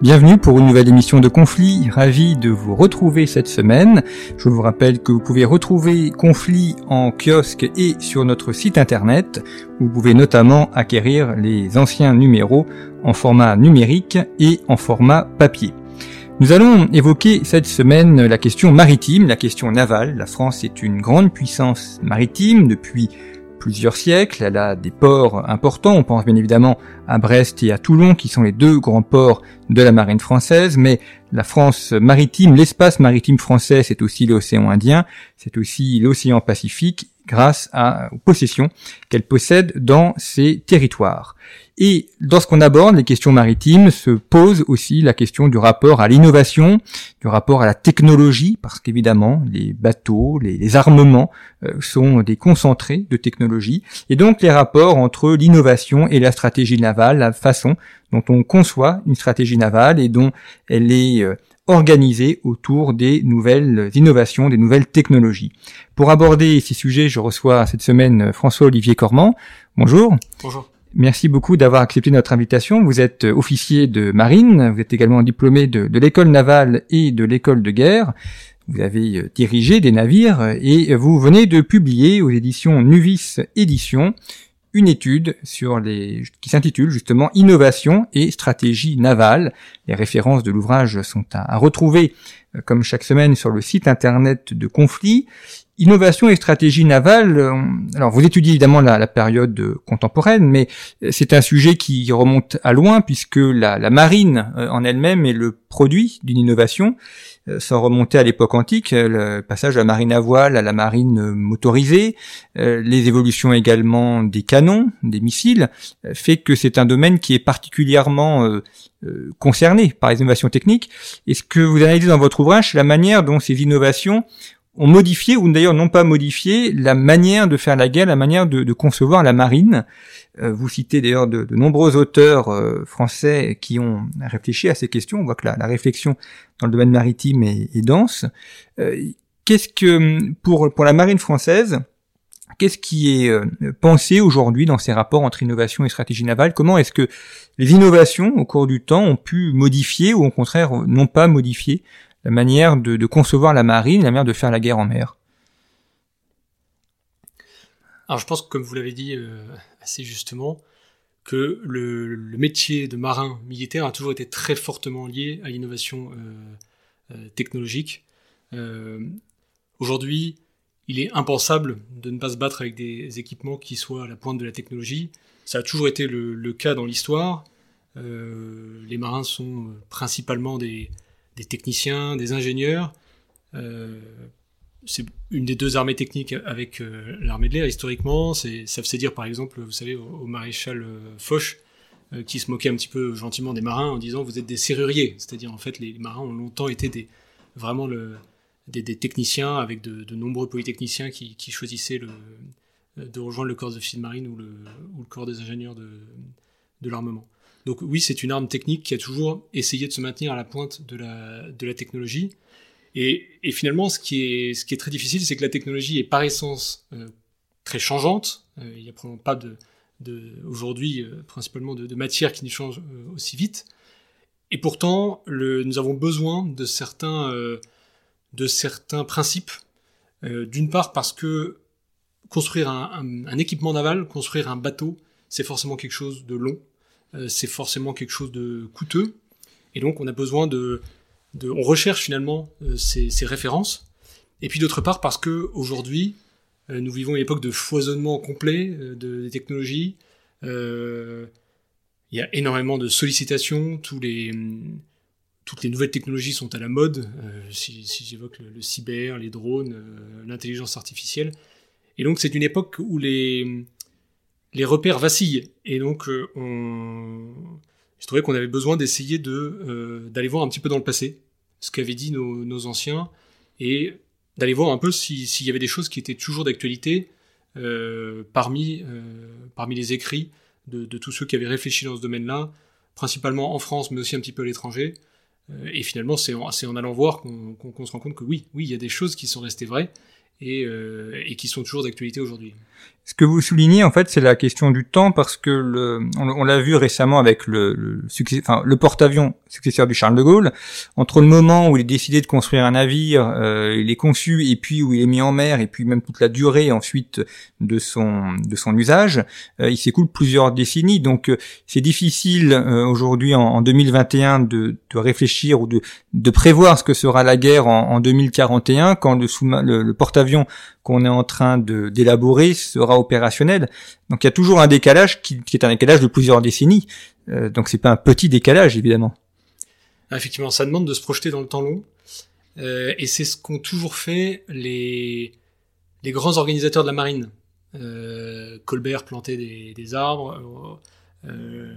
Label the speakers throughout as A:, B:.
A: Bienvenue pour une nouvelle émission de Conflit. Ravi de vous retrouver cette semaine. Je vous rappelle que vous pouvez retrouver Conflit en kiosque et sur notre site internet. Vous pouvez notamment acquérir les anciens numéros en format numérique et en format papier. Nous allons évoquer cette semaine la question maritime, la question navale. La France est une grande puissance maritime depuis plusieurs siècles. Elle a des ports importants. On pense bien évidemment à Brest et à Toulon, qui sont les deux grands ports de la marine française. Mais la France maritime, l'espace maritime français, c'est aussi l'océan Indien, c'est aussi l'océan Pacifique, grâce à, aux possessions qu'elle possède dans ces territoires. Et lorsqu'on aborde les questions maritimes, se pose aussi la question du rapport à l'innovation, du rapport à la technologie, parce qu'évidemment, les bateaux, les, armements euh, sont des concentrés de technologie, et donc les rapports entre l'innovation et la stratégie navale, la façon dont on conçoit une stratégie navale et dont elle est euh, organisée autour des nouvelles innovations, des nouvelles technologies. Pour aborder ces sujets, je reçois cette semaine François-Olivier Cormand. Bonjour.
B: Bonjour.
A: Merci beaucoup d'avoir accepté notre invitation. Vous êtes euh, officier de marine, vous êtes également diplômé de, de l'école navale et de l'école de guerre. Vous avez euh, dirigé des navires et vous venez de publier aux éditions Nuvis Éditions une étude sur les, qui s'intitule justement Innovation et stratégie navale. Les références de l'ouvrage sont à, à retrouver euh, comme chaque semaine sur le site internet de Conflit. Innovation et stratégie navale, euh, alors vous étudiez évidemment la, période euh, contemporaine, mais euh, c'est un sujet qui remonte à loin puisque la, marine en elle-même est le produit d'une innovation. Sans remonter à l'époque antique, le passage de la marine à voile à la marine motorisée, les évolutions également des canons, des missiles, fait que c'est un domaine qui est particulièrement concerné par les innovations techniques. Et ce que vous analysez dans votre ouvrage, c'est la manière dont ces innovations ont modifié, ou d'ailleurs n'ont pas modifié, la manière de faire la guerre, la manière de, concevoir la marine. Euh, vous citez d'ailleurs de, nombreux auteurs euh, français qui ont réfléchi à ces questions. On voit que la, réflexion dans le domaine maritime est, dense. Euh, qu'est-ce que pour pour la marine française, qu'est-ce qui est pensé aujourd'hui dans ces rapports entre innovation et stratégie navale? Comment est-ce que les innovations au cours du temps ont pu modifier ou au contraire n'ont pas modifié la manière de, concevoir la marine, la manière de faire la guerre en mer
B: Alors je pense comme vous l'avez dit euh, assez justement, que le, métier de marin militaire a toujours été très fortement lié à l'innovation euh, euh, technologique. Aujourd'hui, il est impensable de ne pas se battre avec des équipements qui soient à la pointe de la technologie. Ça a toujours été le cas dans l'histoire. les marins sont principalement des, des techniciens, des ingénieurs. Euh, c'est une des deux armées techniques avec euh, l'armée de l'air historiquement. C'est, ça faisait dire par exemple, vous savez, au, maréchal euh, Foch, qui se moquait un petit peu gentiment des marins en disant vous êtes des serruriers. C'est-à-dire en fait les marins ont longtemps été des, vraiment des, techniciens avec de, nombreux polytechniciens qui, choisissaient de rejoindre le corps de de marine ou le, corps des ingénieurs de l'armement. Donc oui, c'est une arme technique qui a toujours essayé de se maintenir à la pointe de la, de la technologie. Et, finalement, ce qui, est, ce qui est très difficile, c'est que la technologie est par essence euh, très changeante. Euh, il n'y a probablement pas de, de aujourd'hui, euh, principalement, de, matière qui ne change aussi vite. Et pourtant, le, nous avons besoin de certains, de certains principes. D'une part parce que construire un, un équipement naval, construire un bateau, c'est forcément quelque chose de long. Euh, c'est forcément quelque chose de coûteux. Et donc, on a besoin de, on recherche finalement euh, ces, références. Et puis d'autre part, parce que aujourd'hui, euh, nous vivons une époque de foisonnement complet de, des technologies. il y a énormément de sollicitations. Les, toutes les nouvelles technologies sont à la mode. si, j'évoque le, cyber, les drones, l'intelligence artificielle. Et donc c'est une époque où les, les repères vacillent. Et donc on... je trouvais qu'on avait besoin d'essayer de d'aller voir un petit peu dans le passé, ce qu'avaient dit nos, anciens, et d'aller voir un peu s'il y avait des choses qui étaient toujours d'actualité euh, parmi, euh, parmi les écrits de, tous ceux qui avaient réfléchi dans ce domaine-là, principalement en France, mais aussi un petit peu à l'étranger. Euh, et finalement, c'est en, en, allant voir qu'on se rend compte que oui, oui, il y a des choses qui sont restées vraies et, euh, et qui sont toujours d'actualité aujourd'hui.
A: Ce que vous soulignez, en fait, c'est la question du temps, parce que le, on, l'a vu récemment avec le, le, le porte-avions successeur du Charles de Gaulle. Entre le moment où il est décidé de construire un navire, euh, il est conçu, et puis où il est mis en mer, et puis même toute la durée ensuite de son de son usage, euh, il s'écoule plusieurs décennies. Donc, euh, c'est difficile euh, aujourd'hui, en, en, 2021, de, de réfléchir ou de, de prévoir ce que sera la guerre en, en 2041, quand le, le, le porte-avions qu'on est en train de d'élaborer sera opérationnel. Donc il y a toujours un décalage qui, est un décalage de plusieurs décennies. Euh, donc c'est pas un petit décalage évidemment.
B: Ah, effectivement, ça demande de se projeter dans le temps long. Euh, et c'est ce qu'ont toujours fait les les grands organisateurs de la marine. Euh, Colbert plantait des, des arbres. Euh,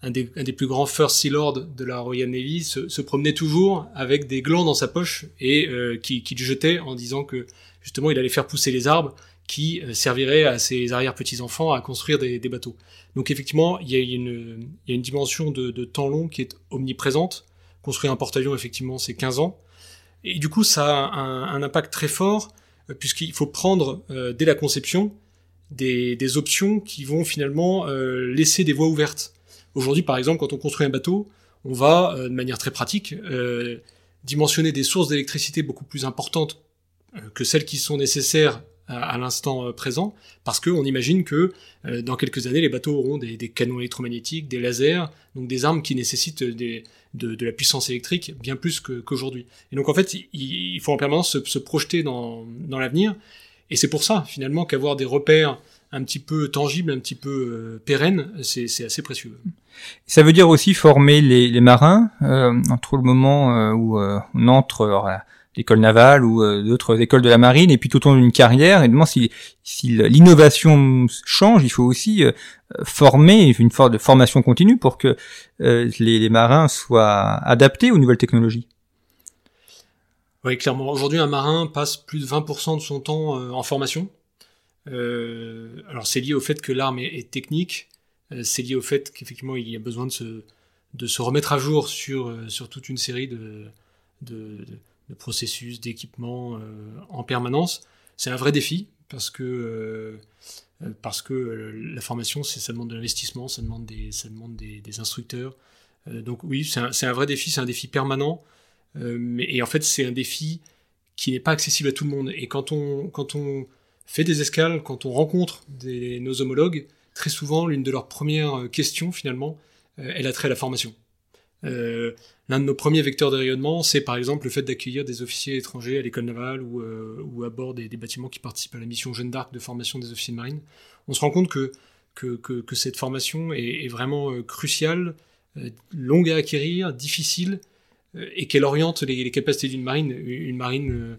B: un des, un des, plus grands First Sea de la Royal Navy se, promenait toujours avec des glands dans sa poche et qui, qui, le jetait en disant que justement il allait faire pousser les arbres qui euh, serviraient à ses arrière-petits-enfants à construire des, bateaux. Donc effectivement, il y a une, dimension de, temps long qui est omniprésente. Construire un porte-avions, effectivement, c'est 15 ans. Et du coup, ça a un, impact très fort, euh, puisqu'il faut prendre, euh, dès la conception, des, options qui vont finalement laisser des voies ouvertes. Aujourd'hui, par exemple, quand on construit un bateau, on va, de manière très pratique, dimensionner des sources d'électricité beaucoup plus importantes que celles qui sont nécessaires à, l'instant présent, parce qu'on imagine que dans quelques années, les bateaux auront des, canons électromagnétiques, des lasers, donc des armes qui nécessitent de, la puissance électrique bien plus qu'aujourd'hui. et donc en fait, il, faut en permanence se, projeter dans, l'avenir, et c'est pour ça finalement qu'avoir des repères un petit peu tangible, un petit peu euh, pérenne, c'est assez précieux.
A: Ça veut dire aussi former les, marins euh, entre le moment euh, où euh, on entre à l'école navale ou euh, d'autres écoles de la marine et puis tout au long d'une carrière. Et demande si, si l'innovation change, il faut aussi euh, former une forme de formation continue pour que les, les marins soient adaptés aux nouvelles technologies.
B: Oui, clairement. Aujourd'hui, un marin passe plus de 20% de son temps en formation. Euh, alors c'est lié au fait que l'arme est, est, technique, euh, c'est lié au fait qu'effectivement il y a besoin de se, de se remettre à jour sur, euh, sur toute une série de, de, de processus, d'équipements en permanence. C'est un vrai défi parce que parce que la formation, ça demande de l'investissement, ça demande des, ça demande des, instructeurs. donc oui, c'est un, vrai défi, c'est un défi permanent. mais, et en fait, c'est un défi qui n'est pas accessible à tout le monde. Et quand on, quand on fait des escales, quand on rencontre nos homologues, très souvent, l'une de leurs premières euh, questions, finalement, euh, elle a trait à la formation. Euh, L'un de nos premiers vecteurs de rayonnement, c'est par exemple le fait d'accueillir des officiers étrangers à l'école navale ou, euh, à bord des, bâtiments qui participent à la mission Jeanne d'Arc de formation des officiers de marine. On se rend compte que, que, cette formation est, vraiment euh, cruciale, longue à acquérir, difficile, et qu'elle oriente les, capacités d'une marine. Une marine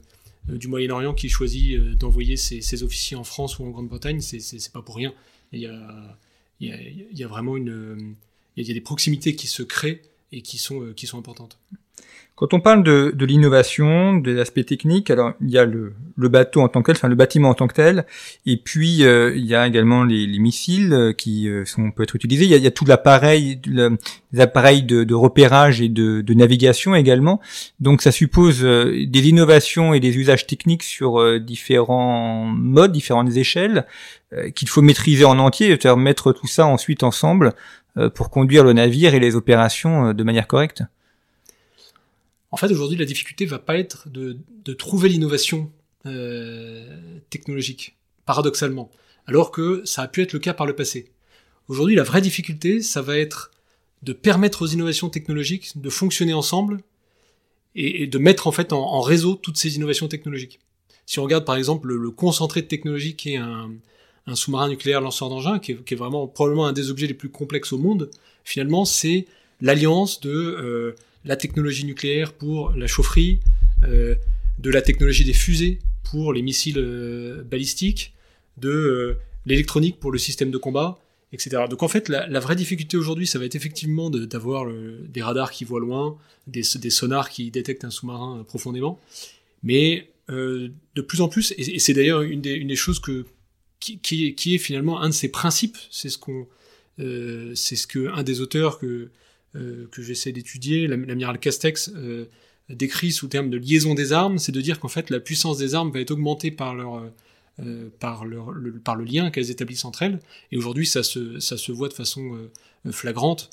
B: du Moyen-Orient qui choisit d'envoyer ses, officiers en France ou en Grande-Bretagne, c'est pas pour rien. Il y a, y a, y a vraiment une, il y a des proximités qui se créent et qui sont, euh, qui sont importantes.
A: Quand on parle de, de l'innovation, des aspects techniques, alors il y a le, le, bateau en tant que tel, enfin le bâtiment en tant que tel, et puis euh, il y a également les, les missiles euh, qui euh, sont, peuvent être utilisés. Il y a, il y a tout l'appareil, les appareils de, de, repérage et de, de, navigation également. Donc ça suppose euh, des innovations et des usages techniques sur euh, différents modes, différentes échelles, qu'il faut maîtriser en entier, c'est-à-dire mettre tout ça ensuite ensemble pour conduire le navire et les opérations de manière correcte.
B: En fait, aujourd'hui, la difficulté va pas être de, trouver l'innovation euh, technologique, paradoxalement, alors que ça a pu être le cas par le passé. Aujourd'hui, la vraie difficulté, ça va être de permettre aux innovations technologiques de fonctionner ensemble et, de mettre en fait en, en, réseau toutes ces innovations technologiques. Si on regarde par exemple le, le concentré de technologie qui est un, un sous-marin nucléaire lanceur d'engins, qui, est vraiment probablement un des objets les plus complexes au monde, finalement c'est l'alliance de euh, la technologie nucléaire pour la chaufferie, euh, de la technologie des fusées pour les missiles euh, balistiques, de l'électronique pour le système de combat, etc. Donc en fait, la, vraie difficulté aujourd'hui, ça va être effectivement d'avoir des radars qui voient loin, des, sonars qui détectent un sous-marin profondément, mais de plus en plus, et, c'est d'ailleurs une des choses que qui, est finalement un de ses principes, c'est ce qu'on euh, que un des auteurs que, euh, j'essaie d'étudier, l'amiral Castex, euh, décrit sous terme de liaison des armes, c'est de dire qu'en fait la puissance des armes va être augmentée par le, lien qu'elles établissent entre elles. Et aujourd'hui, ça se, voit de façon flagrante.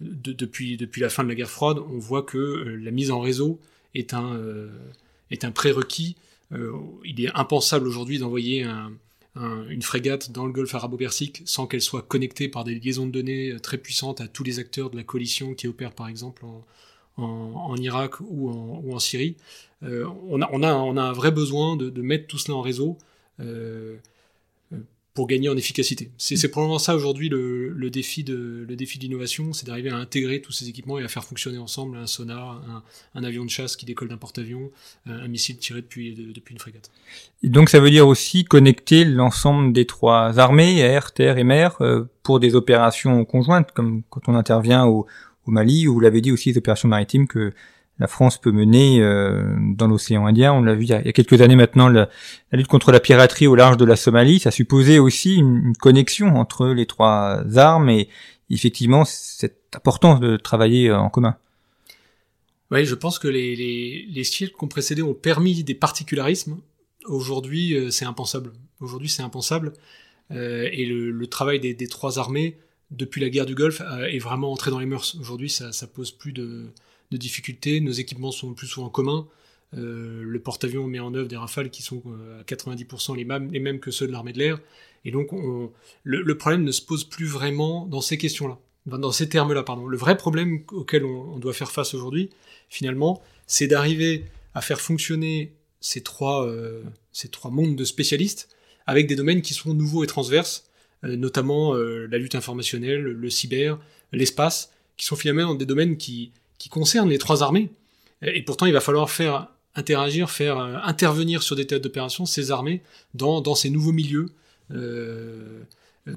B: depuis, la fin de la guerre froide, on voit que la mise en réseau est un prérequis. Il est impensable aujourd'hui d'envoyer un, une frégate dans le golfe arabo-persique sans qu'elle soit connectée par des liaisons de données euh, très puissantes à tous les acteurs de la coalition qui opèrent par exemple en, Irak ou en, Syrie. Euh, on, a, un vrai besoin de, mettre tout cela en réseau. Euh, pour gagner en efficacité. C'est probablement ça aujourd'hui le, le, défi de le défi d'innovation, c'est d'arriver à intégrer tous ces équipements et à faire fonctionner ensemble un sonar, un, avion de chasse qui décolle d'un porte-avions, un missile tiré depuis depuis une frégate.
A: Et donc ça veut dire aussi connecter l'ensemble des trois armées, air, terre et mer, euh, pour des opérations conjointes, comme quand on intervient au, au Mali, ou vous l'avez dit aussi des opérations maritimes que la France peut mener euh, dans l'océan Indien. On l'a vu il y, a, quelques années maintenant, la, lutte contre la piraterie au large de la Somalie, ça supposait aussi une, connexion entre les trois armes et effectivement c'est important de travailler euh, en commun.
B: Oui, je pense que les, les, les siècles qui ont précédé ont permis des particularismes. Aujourd'hui, euh, c'est impensable. Aujourd'hui, c'est impensable. et le, travail des, des, trois armées, depuis la guerre du Golfe, est vraiment entré dans les mœurs. Aujourd'hui, ça, ça pose plus de, de difficultés. Nos équipements sont plus souvent communs. Euh, le porte-avions met en œuvre des rafales qui sont euh, à 90% les mêmes, les mêmes que ceux de l'armée de l'air. Et donc, le, problème ne se pose plus vraiment dans ces questions-là, dans ces termes-là, pardon. Le vrai problème auquel on, doit faire face aujourd'hui, finalement, c'est d'arriver à faire fonctionner ces trois, euh, ces trois mondes de spécialistes avec des domaines qui sont nouveaux et transverses, notamment la lutte informationnelle, le cyber, l'espace, qui sont finalement des domaines qui, qui concerne les trois armées. Et pourtant, il va falloir faire interagir, faire euh, intervenir sur des théâtres d'opération ces armées dans, dans ces nouveaux milieux euh,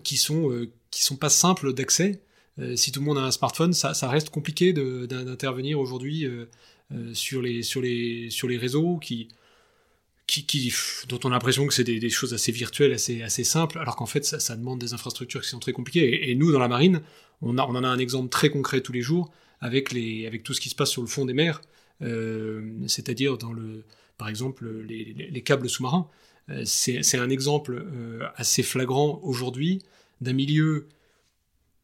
B: qui sont euh, sont pas simples d'accès. Si tout le monde a un smartphone, ça, reste compliqué d'intervenir aujourd'hui sur les sur les sur les réseaux qui qui, dont on a l'impression que c'est des, des, choses assez virtuelles, assez, assez simples, alors qu'en fait, ça, ça, demande des infrastructures qui sont très compliquées. Et, et nous, dans la marine, on, a, on en a un exemple très concret tous les jours avec, les, avec tout ce qui se passe sur le fond des mers, euh, c'est-à-dire dans le, par exemple les, les câbles sous-marins. Euh, c'est un exemple euh, assez flagrant aujourd'hui d'un milieu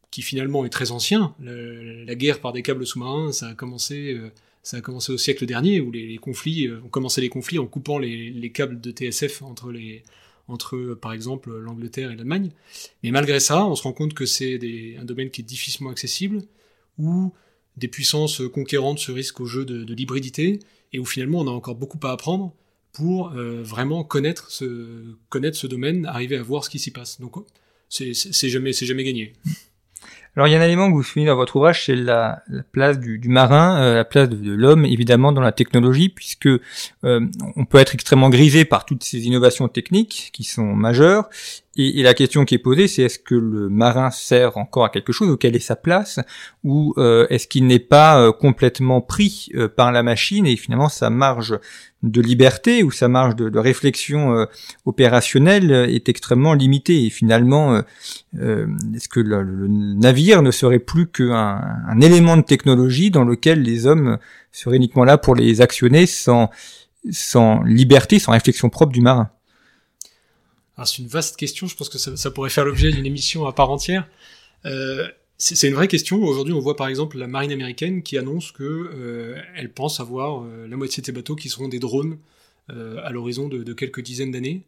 B: qui finalement est très ancien. la guerre par des câbles sous-marins, ça a commencé, ça a commencé au siècle dernier, où les, conflits ont commencé les conflits en coupant les, les, câbles de TSF entre les, entre par exemple l'Angleterre et l'Allemagne. Mais malgré ça, on se rend compte que c'est un domaine qui est difficilement accessible, où des puissances conquérantes se risquent au jeu de, l'hybridité, et où finalement on a encore beaucoup à apprendre pour euh, vraiment connaître ce, domaine, arriver à voir ce qui s'y passe. Donc c'est jamais gagné.
A: Alors il y a un élément que vous soulignez dans votre ouvrage, c'est la, place du, marin, euh, la place de, l'homme évidemment dans la technologie, puisque euh, on peut être extrêmement grisé par toutes ces innovations techniques qui sont majeures, et, la question qui est posée, c'est est-ce que le marin sert encore à quelque chose, ou quelle est sa place, ou euh, est-ce qu'il n'est pas complètement pris par la machine et finalement sa marge de liberté ou sa marge de, réflexion opérationnelle est extrêmement limitée. Et finalement, est-ce que le, navire ne serait plus qu'un un élément de technologie dans lequel les hommes seraient uniquement là pour les actionner sans, sans liberté, sans réflexion propre du marin?
B: C'est une vaste question, je pense que ça, pourrait faire l'objet d'une émission à part entière. Euh, c'est une vraie question. Aujourd'hui, on voit par exemple la marine américaine qui annonce que euh, elle pense avoir euh, la moitié de ses bateaux qui seront des drones à l'horizon de, quelques dizaines d'années.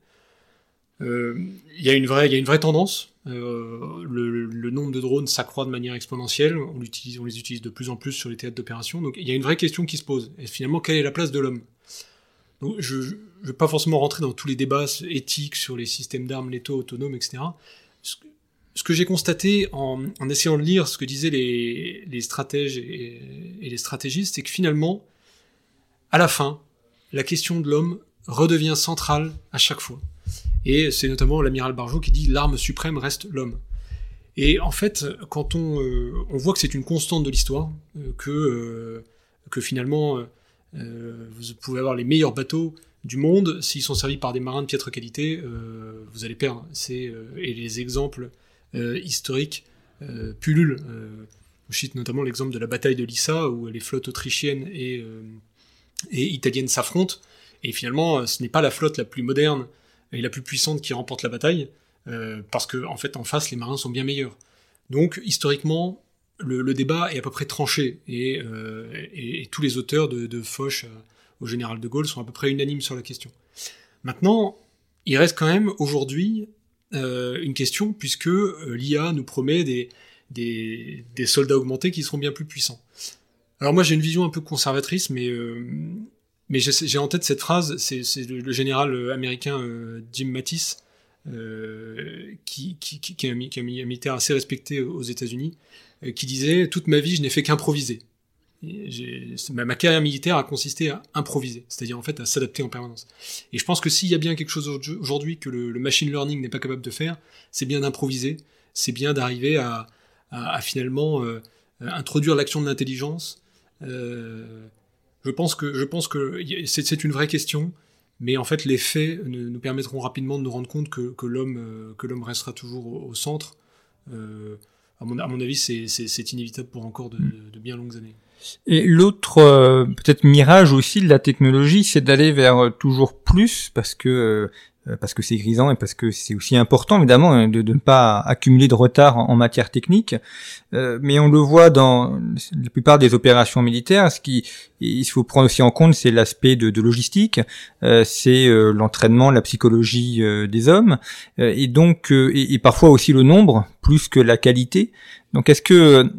B: Il y a une vraie, il y a une vraie tendance. Le, nombre de drones s'accroît de manière exponentielle. On, les utilise de plus en plus sur les théâtres d'opération. Donc, il y a une vraie question qui se pose. Et finalement, quelle est la place de l'homme? Je ne vais pas forcément rentrer dans tous les débats éthiques sur les systèmes d'armes létaux autonomes, etc. Ce que, j'ai constaté en, essayant de lire ce que disaient les, stratèges et, les stratégistes, c'est que finalement, à la fin, la question de l'homme redevient centrale à chaque fois. Et c'est notamment l'amiral Barjot qui dit l'arme suprême reste l'homme. Et en fait, quand on, euh, on voit que c'est une constante de l'histoire, euh, que, euh, que finalement, vous pouvez avoir les meilleurs bateaux du monde, s'ils sont servis par des marins de piètre qualité, vous allez perdre. Et les exemples historiques pullulent. je cite notamment l'exemple de la bataille de Lissa, où les flottes autrichiennes et, italiennes s'affrontent, et finalement, ce n'est pas la flotte la plus moderne et la plus puissante qui remporte la bataille, euh, parce que en fait en face les marins sont bien meilleurs. Donc historiquement le, débat est à peu près tranché et, euh, tous les auteurs de, Foch euh, au général de Gaulle sont à peu près unanimes sur la question. Maintenant, il reste quand même aujourd'hui une question puisque l'IA nous promet des, des, soldats augmentés qui seront bien plus puissants. Alors moi j'ai une vision un peu conservatrice, mais mais j'ai en tête cette phrase, c'est le, général américain Jim Mattis euh, qui, qui, qui, est un, militaire assez respecté aux États-Unis, euh, qui disait Toute ma vie, je n'ai fait qu'improviser. Ma, ma, carrière militaire a consisté à improviser, c'est-à-dire en fait à s'adapter en permanence. Et je pense que s'il y a bien quelque chose aujourd'hui que le, machine learning n'est pas capable de faire, c'est bien d'improviser, c'est bien d'arriver à, à, finalement euh, introduire l'action de l'intelligence. Euh, je pense que je pense que c'est une vraie question. Mais en fait, les faits nous permettront rapidement de nous rendre compte que, que l'homme euh, l'homme restera toujours au, centre. Euh, à, mon, à mon avis, c'est inévitable pour encore de, mm. de, bien longues années.
A: Et l'autre euh, peut-être mirage aussi de la technologie, c'est d'aller vers toujours plus, parce que euh, parce que c'est grisant et parce que c'est aussi important évidemment hein, de, ne pas accumuler de retard en, matière technique. Euh, mais on le voit dans la plupart des opérations militaires. Ce qui il faut prendre aussi en compte, c'est l'aspect de, de, logistique, euh, c'est euh, l'entraînement, la psychologie euh, des hommes, et donc et, et, parfois aussi le nombre plus que la qualité. Donc est-ce que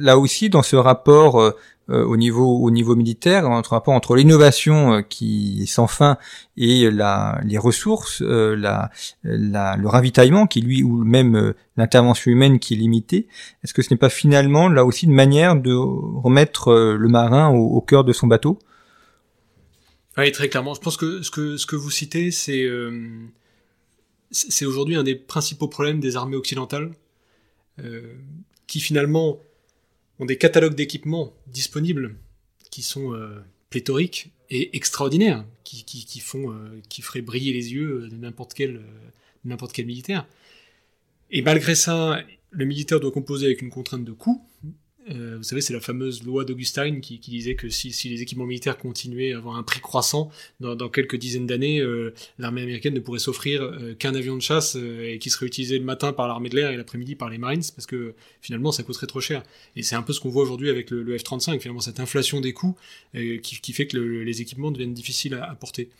A: là aussi dans ce rapport euh, au niveau au niveau militaire entre rapport entre l'innovation euh, qui est sans fin et la les ressources euh, la, la le ravitaillement qui lui ou même l'intervention humaine qui est limitée est-ce que ce n'est pas finalement là aussi une manière de remettre le marin au, cœur de son bateau?
B: Oui très clairement. Je pense que ce que ce que vous citez c'est c'est aujourd'hui un des principaux problèmes des armées occidentales qui finalement ont des catalogues d'équipements disponibles qui sont euh, pléthoriques et extraordinaires, qui, font, euh, qui feraient briller les yeux de n'importe quel, euh, n'importe quel militaire. Et malgré ça, le militaire doit composer avec une contrainte de coût, euh, vous savez, c'est la fameuse loi d'Augustine qui, qui, disait que si, si, les équipements militaires continuaient à avoir un prix croissant, dans, dans quelques dizaines d'années, euh, l'armée américaine ne pourrait s'offrir euh, qu'un avion de chasse et qui serait utilisé le matin par l'armée de l'air et l'après-midi par les Marines, parce que finalement ça coûterait trop cher. Et c'est un peu ce qu'on voit aujourd'hui avec le, le, F-35, finalement cette inflation des coûts qui, qui, fait que les équipements deviennent difficiles à, à porter.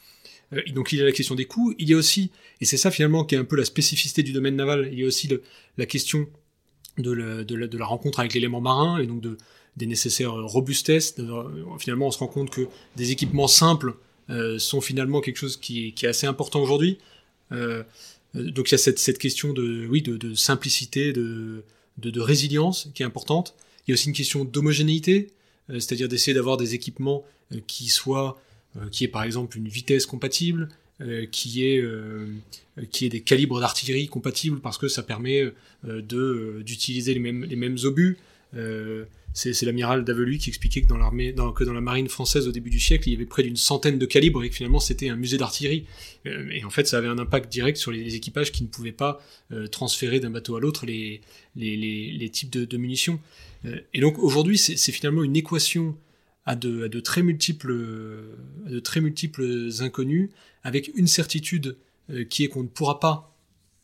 B: donc il y a la question des coûts, il y a aussi, et c'est ça finalement qui est un peu la spécificité du domaine naval, il y a aussi le, la question de la, rencontre avec l'élément marin et donc de, des nécessaires robustesses. finalement, on se rend compte que des équipements simples euh, sont finalement quelque chose qui est, assez important aujourd'hui. Euh, donc il y a cette, cette question de, oui, de, simplicité, de, de, résilience qui est importante. Il y a aussi une question d'homogénéité, euh, c'est-à-dire d'essayer d'avoir des équipements euh, qui soient, euh, qui est par exemple une vitesse compatible, euh, qui est euh, qui est des calibres d'artillerie compatibles parce que ça permet euh, de d'utiliser les mêmes les mêmes obus. c'est l'amiral Davelu qui expliquait que dans l'armée, que dans la marine française au début du siècle, il y avait près d'une centaine de calibres et que finalement c'était un musée d'artillerie. et en fait, ça avait un impact direct sur les, équipages qui ne pouvaient pas transférer d'un bateau à l'autre les, les, types de munitions. et donc aujourd'hui, c'est finalement une équation à de, à de, très multiples, à de très multiples inconnus, avec une certitude euh, qui est qu'on ne pourra pas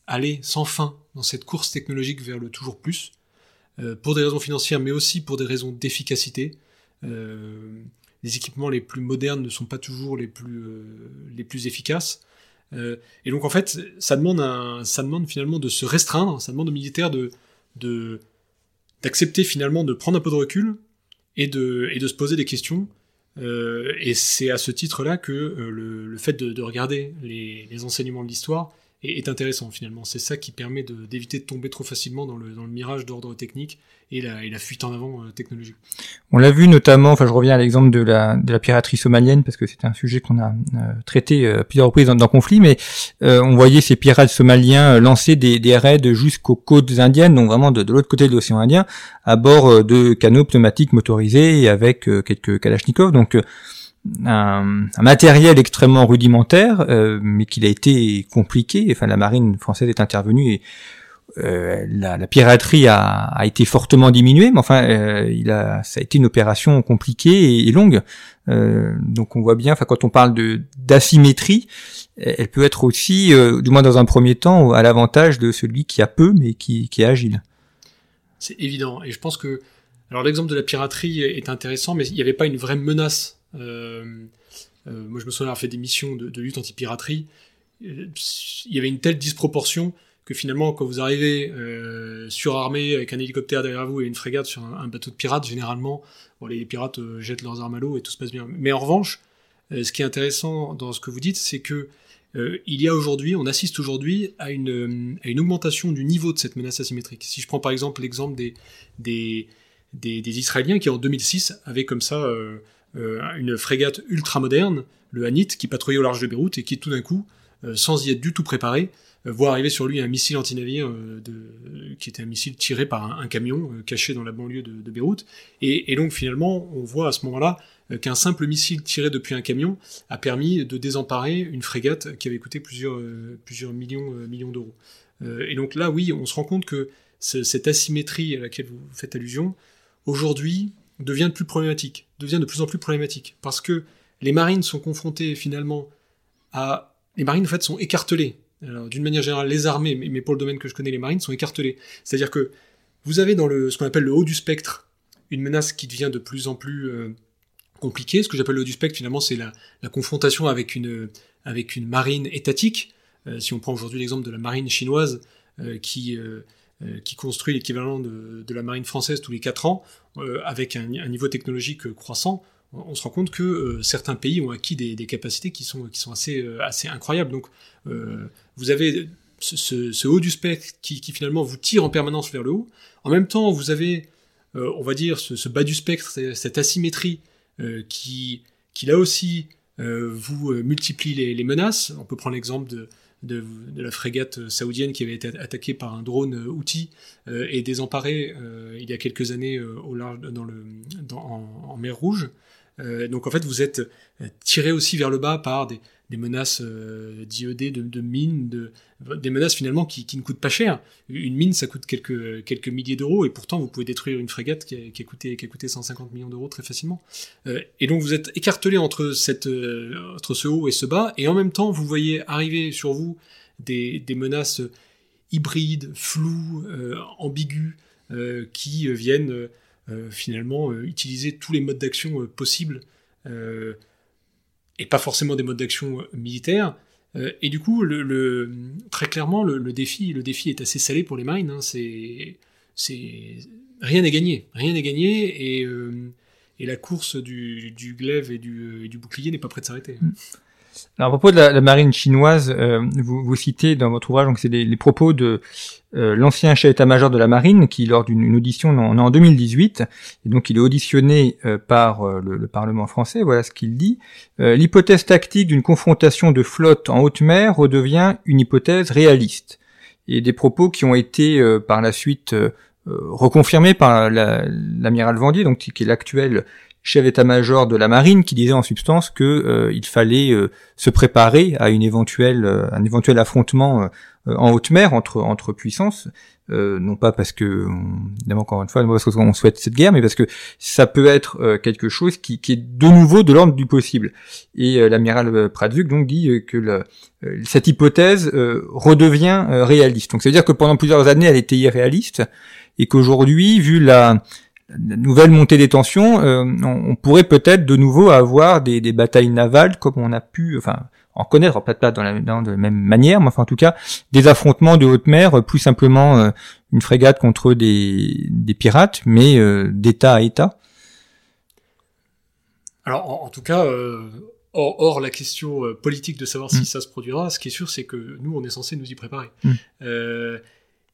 B: aller sans fin dans cette course technologique vers le toujours plus, euh, pour des raisons financières, mais aussi pour des raisons d'efficacité. Euh, les équipements les plus modernes ne sont pas toujours les plus, les plus efficaces. et donc en fait, ça demande, un, ça demande finalement de se restreindre, ça demande aux militaires de, d'accepter finalement de prendre un peu de recul et de, se poser des questions. Euh, et c'est à ce titre-là que euh, le, fait de, de regarder les, enseignements de l'histoire est, intéressant finalement. C'est ça qui permet d'éviter de, tomber trop facilement dans le, dans le mirage d'ordre technique et la, et la, fuite en avant euh, technologique.
A: On l'a vu notamment, enfin je reviens à l'exemple de la, de la piraterie somalienne parce que c'est un sujet qu'on a euh, traité euh, plusieurs reprises dans, le conflit, mais on voyait ces pirates somaliens lancer des, des raids jusqu'aux côtes indiennes, donc vraiment de, de l'autre côté de l'océan Indien, à bord de canaux pneumatiques motorisés et avec quelques kalachnikovs. Donc un, matériel extrêmement rudimentaire, euh, mais qu'il a été compliqué. Enfin, la marine française est intervenue et euh, la, piraterie a, été fortement diminuée, mais enfin, euh, il a, ça a été une opération compliquée et, longue. donc, on voit bien, enfin, quand on parle de d'asymétrie, elle peut être aussi, du moins dans un premier temps, à l'avantage de celui qui a peu mais qui, qui est agile.
B: C'est évident, et je pense que alors l'exemple de la piraterie est intéressant, mais il n'y avait pas une vraie menace euh, euh, moi, je me souviens avoir fait des missions de, lutte anti-piraterie. Euh, il y avait une telle disproportion que finalement, quand vous arrivez surarmé avec un hélicoptère derrière vous et une frégate sur un, bateau de pirates, généralement, bon, les pirates jettent leurs armes à l'eau et tout se passe bien. Mais en revanche, ce qui est intéressant dans ce que vous dites, c'est que il y a aujourd'hui, on assiste aujourd'hui à une, à une augmentation du niveau de cette menace asymétrique. Si je prends par exemple l'exemple des, des, des, Israéliens qui en 2006 avaient comme ça euh, une frégate ultra moderne, le Hanit, qui patrouillait au large de Beyrouth et qui tout d'un coup, euh, sans y être du tout préparé, euh, voit arriver sur lui un missile anti-navire qui était un missile tiré par un, camion caché dans la banlieue de, Beyrouth. Et, donc finalement, on voit à ce moment-là qu'un simple missile tiré depuis un camion a permis de désemparer une frégate qui avait coûté plusieurs, plusieurs millions, millions d'euros. et donc là, oui, on se rend compte que cette asymétrie à laquelle vous faites allusion, aujourd'hui, devient de plus de plus en plus problématique, parce que les marines sont confrontées finalement à... Les marines en fait sont écartelées. D'une manière générale, les armées, mais pour le domaine que je connais, les marines sont écartelées. C'est-à-dire que vous avez dans le, ce qu'on appelle le haut du spectre une menace qui devient de plus en plus euh, compliquée. Ce que j'appelle le haut du spectre, finalement, c'est la, confrontation avec une, avec une marine étatique. Euh, si on prend aujourd'hui l'exemple de la marine chinoise, euh, qui qui construit l'équivalent de, la marine française tous les 4 ans, euh, avec un, niveau technologique croissant, on se rend compte que euh, certains pays ont acquis des, capacités qui sont, qui sont assez, assez incroyables. Donc vous avez ce, haut du spectre qui, finalement vous tire en permanence vers le haut. En même temps, vous avez, on va dire, ce, bas du spectre, cette asymétrie qui, qui là aussi vous multiplie les, menaces. On peut prendre l'exemple de, de, la frégate saoudienne qui avait été attaquée par un drone outil euh, et désemparée euh, il y a quelques années euh, au large, dans le, en, mer Rouge. Donc en fait, vous êtes tiré aussi vers le bas par des, menaces d'IED, de, mines, de, des menaces finalement qui, ne coûtent pas cher. Une mine, ça coûte quelques, milliers d'euros, et pourtant vous pouvez détruire une frégate qui a, coûté, qui a coûté 150 millions d'euros très facilement. et donc vous êtes écartelé entre, ce haut et ce bas, et en même temps vous voyez arriver sur vous des, menaces hybrides, floues, euh, ambiguës, euh, qui viennent euh, finalement utiliser tous les modes d'action possibles, et pas forcément des modes d'action militaires. et du coup, très clairement, le, défi, le défi est assez salé pour les marines. Hein. c'est, rien n'est gagné, rien n'est gagné, et, la course du, glaive et du, du bouclier n'est pas prête de s'arrêter.
A: Alors, à propos de la, marine chinoise, euh, vous, citez dans votre ouvrage, donc c'est les, propos de euh, l'ancien chef d'état-major de la marine, qui lors d'une audition en, en 2018, et donc il est auditionné euh, par le, le, Parlement français, voilà ce qu'il dit. L'hypothèse tactique d'une confrontation de flotte en haute mer redevient une hypothèse réaliste. Et des propos qui ont été par la suite reconfirmés par l'amiral Vendier, donc qui est l'actuel chef d'état-major de la marine qui disait en substance que euh, il fallait euh, se préparer à une éventuelle euh, un éventuel affrontement en haute mer entre entre puissances. Non pas parce que évidemment encore une fois parce qu'on souhaite cette guerre mais parce que ça peut être quelque chose qui, qui, est de nouveau de l'ordre du possible. Et l'amiral Pratzuk donc dit que cette hypothèse redevient réaliste. Donc ça veut dire que pendant plusieurs années elle était irréaliste et qu'aujourd'hui vu la nouvelle montée des tensions, euh, on, pourrait peut-être de nouveau avoir des, batailles navales comme on a pu, enfin, en connaître, peut-être pas dans la, de la même manière, mais enfin en tout cas, des affrontements de haute mer, plus simplement euh, une frégate contre des, pirates, mais euh, d'État à État.
B: Alors en, tout cas, hors, la question euh, politique de savoir si
A: Mm.
B: ça se produira, ce qui est sûr, c'est que nous, on est censé nous y préparer.
A: Mm.
B: Euh,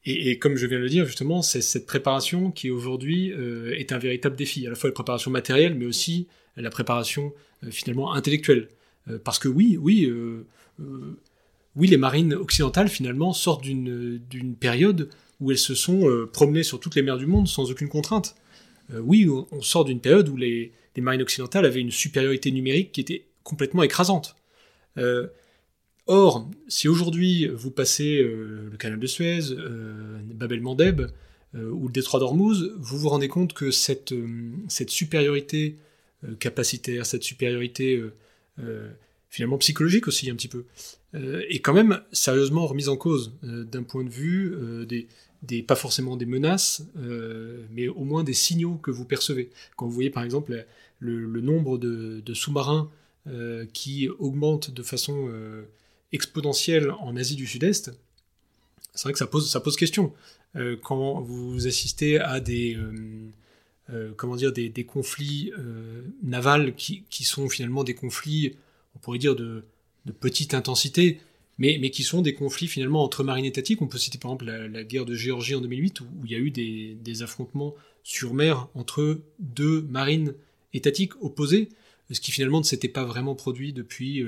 B: et, comme je viens de le dire, justement, c'est cette préparation qui aujourd'hui euh, est un véritable défi, à la fois la préparation matérielle, mais aussi la préparation euh, finalement intellectuelle. Euh, parce que oui, oui, oui, les marines occidentales finalement sortent d'une période où elles se sont promenées sur toutes les mers du monde sans aucune contrainte. Oui, on, on sort d'une période où les, les marines occidentales avaient une supériorité numérique qui était complètement écrasante. Or, si aujourd'hui vous passez euh, le canal de Suez, euh, Bab el-Mandeb euh, ou le détroit d'Ormuz, vous vous rendez compte que cette, cette supériorité capacitaire, cette supériorité finalement psychologique aussi un petit peu, est quand même sérieusement remise en cause d'un point de vue des, pas forcément des menaces, mais au moins des signaux que vous percevez. Quand vous voyez par exemple le, nombre de, sous-marins qui augmente de façon exponentielle en Asie du Sud-Est, c'est vrai que ça pose, ça pose question. Euh, quand vous assistez à des, euh, euh, comment dire, des, des conflits navals qui, qui sont finalement des conflits, on pourrait dire, de, de petite intensité, mais, mais qui sont des conflits finalement entre marines étatiques. On peut citer par exemple la, guerre de Géorgie en 2008, où, où il y a eu des, des affrontements sur mer entre deux marines étatiques opposées, ce qui finalement ne s'était pas vraiment produit depuis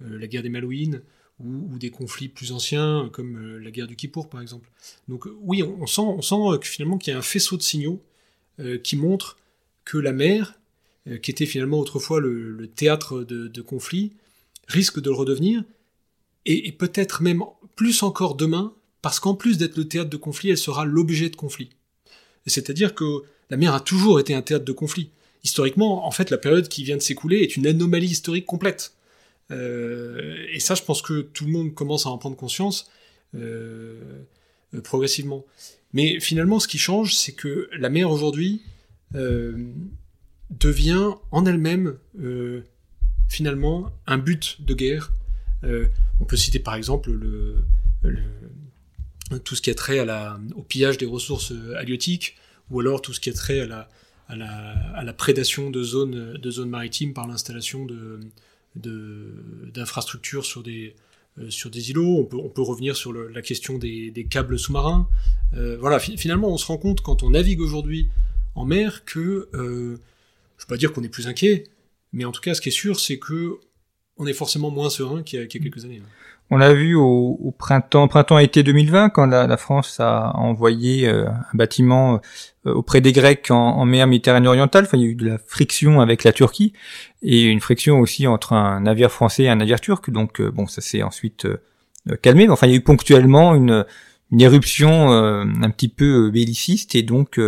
B: la guerre des Malouines ou, ou des conflits plus anciens, comme euh, la guerre du Kippour par exemple. Donc euh, oui, on, sent, on sent euh, que finalement qu'il y a un faisceau de signaux euh, qui montrent que la mer, euh, qui était finalement autrefois le, théâtre de, conflits, risque de le redevenir, et, et peut-être même plus encore demain, parce qu'en plus d'être le théâtre de conflit, elle sera l'objet de conflit. C'est-à-dire que la mer a toujours été un théâtre de conflit. Historiquement, en fait, la période qui vient de s'écouler est une anomalie historique complète. Euh, et ça, je pense que tout le monde commence à en prendre conscience euh, euh, progressivement. Mais finalement, ce qui change, c'est que la mer aujourd'hui devient en elle-même finalement un but de guerre. On peut citer par exemple le, le- tout ce qui a trait à la, au pillage des ressources halieutiques, ou alors tout ce qui a trait à la, à la, à la prédation de zones, de zones maritimes par l'installation de, d'infrastructures sur des, euh, sur des îlots. On peut, on peut revenir sur la question des, des câbles sous-marins. Euh, voilà, fi- finalement, on se rend compte quand on navigue aujourd'hui en mer que, euh, je peux pas dire qu'on est plus inquiet, mais en tout cas, ce qui est sûr, c'est que on est forcément moins serein qu'il y a, y a quelques années.
A: On l'a vu au, au printemps, printemps-été 2020, quand la, la France a envoyé euh, un bâtiment euh, auprès des Grecs en, en mer Méditerranée orientale. Enfin, il y a eu de la friction avec la Turquie et une friction aussi entre un navire français et un navire turc. Donc, euh, bon, ça s'est ensuite calmé. Mais enfin, il y a eu ponctuellement une, une éruption un petit peu belliciste et donc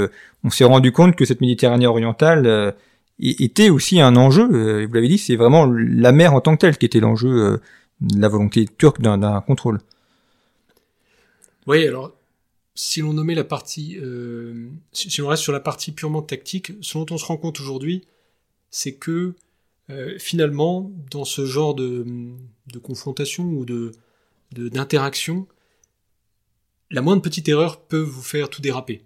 A: on s'est rendu compte que cette Méditerranée orientale était aussi un enjeu. Euh, vous l'avez dit, c'est vraiment la mer en tant que telle qui était l'enjeu. euh, la volonté turque d'un contrôle.
B: Oui, alors, si l'on nommait la partie, euh, si, si on reste sur la partie purement tactique, ce dont on se rend compte aujourd'hui, c'est que finalement, dans ce genre de, de confrontation ou de de- d'interaction, la moindre petite erreur peut vous faire tout déraper.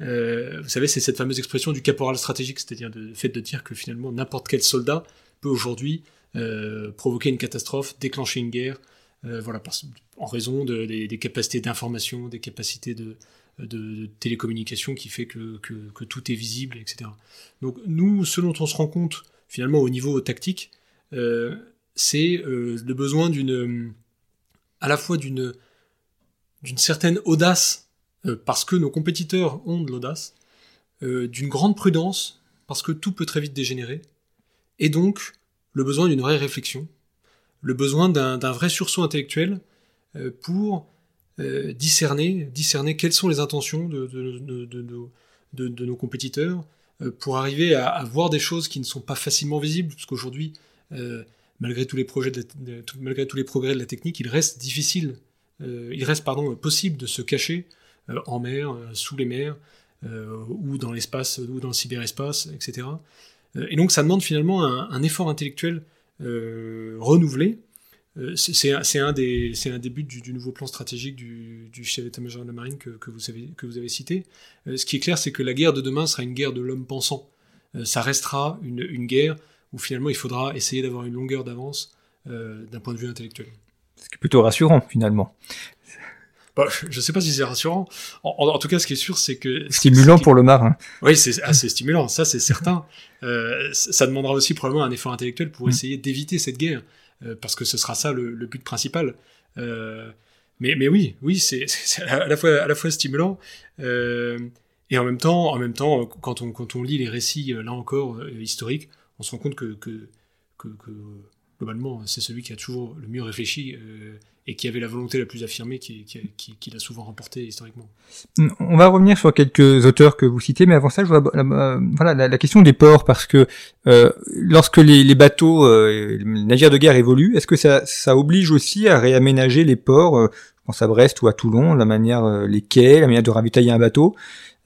B: Euh, vous savez, c'est cette fameuse expression du caporal stratégique, c'est-à-dire le fait de dire que finalement n'importe quel soldat peut aujourd'hui euh, provoquer une catastrophe, déclencher une guerre, euh, voilà, en raison de- des, capacités d'information, des capacités de, télécommunication qui fait que, tout est visible, etc. Donc nous, ce dont on se rend compte finalement au niveau tactique, c'est le besoin à la fois d'une certaine audace, parce que nos compétiteurs ont de l'audace, euh, d'une grande prudence, parce que tout peut très vite dégénérer, et donc le besoin d'une vraie réflexion, le besoin d'un vrai sursaut intellectuel euh, pour euh, discerner, discerner quelles sont les intentions de, nos compétiteurs, euh, pour arriver à, voir des choses qui ne sont pas facilement visibles, parce qu'aujourd'hui, euh, malgré tous les projets, malgré tous les progrès de la technique, il reste difficile, euh, il reste pardon possible de se cacher euh, en mer, euh, sous les mers, euh, ou dans l'espace, ou dans le cyberespace, etc. Euh, et donc ça demande finalement un, effort intellectuel euh, renouvelé. Euh, c'est- un, un des, buts du, du nouveau plan stratégique du, chef d'état-major de la marine que, vous avez cité. Euh, ce qui est clair, c'est que la guerre de demain sera une guerre de l'homme pensant. Euh, ça restera une, une guerre où finalement il faudra essayer d'avoir une longueur d'avance d'un point de vue intellectuel.
A: Ce qui est plutôt rassurant finalement.
B: Bah, je sais pas si c'est rassurant. En, tout cas, ce qui est sûr, c'est que
A: stimulant pour le marin.
B: Oui, c'est assez stimulant, ça c'est certain. Euh, ça demandera aussi probablement un effort intellectuel pour mm. essayer d'éviter cette guerre, euh, parce que ce sera ça le, but principal. Euh, mais, mais oui, oui, c'est à la fois à la fois stimulant euh, et en même temps, en même temps, quand on quand on lit les récits là encore historiques, on se rend compte que que, que, que globalement, c'est celui qui a toujours le mieux réfléchi euh, et qui avait la volonté la plus affirmée qui, qui, l'a souvent remporté historiquement.
A: On va revenir sur quelques auteurs que vous citez, mais avant ça, je vois euh, voilà la, question des ports parce que euh, lorsque les, bateaux, les navires de guerre évoluent, est-ce que ça, ça oblige aussi à réaménager les ports Je pense à Brest ou à Toulon, la manière, les quais, la manière de ravitailler un bateau.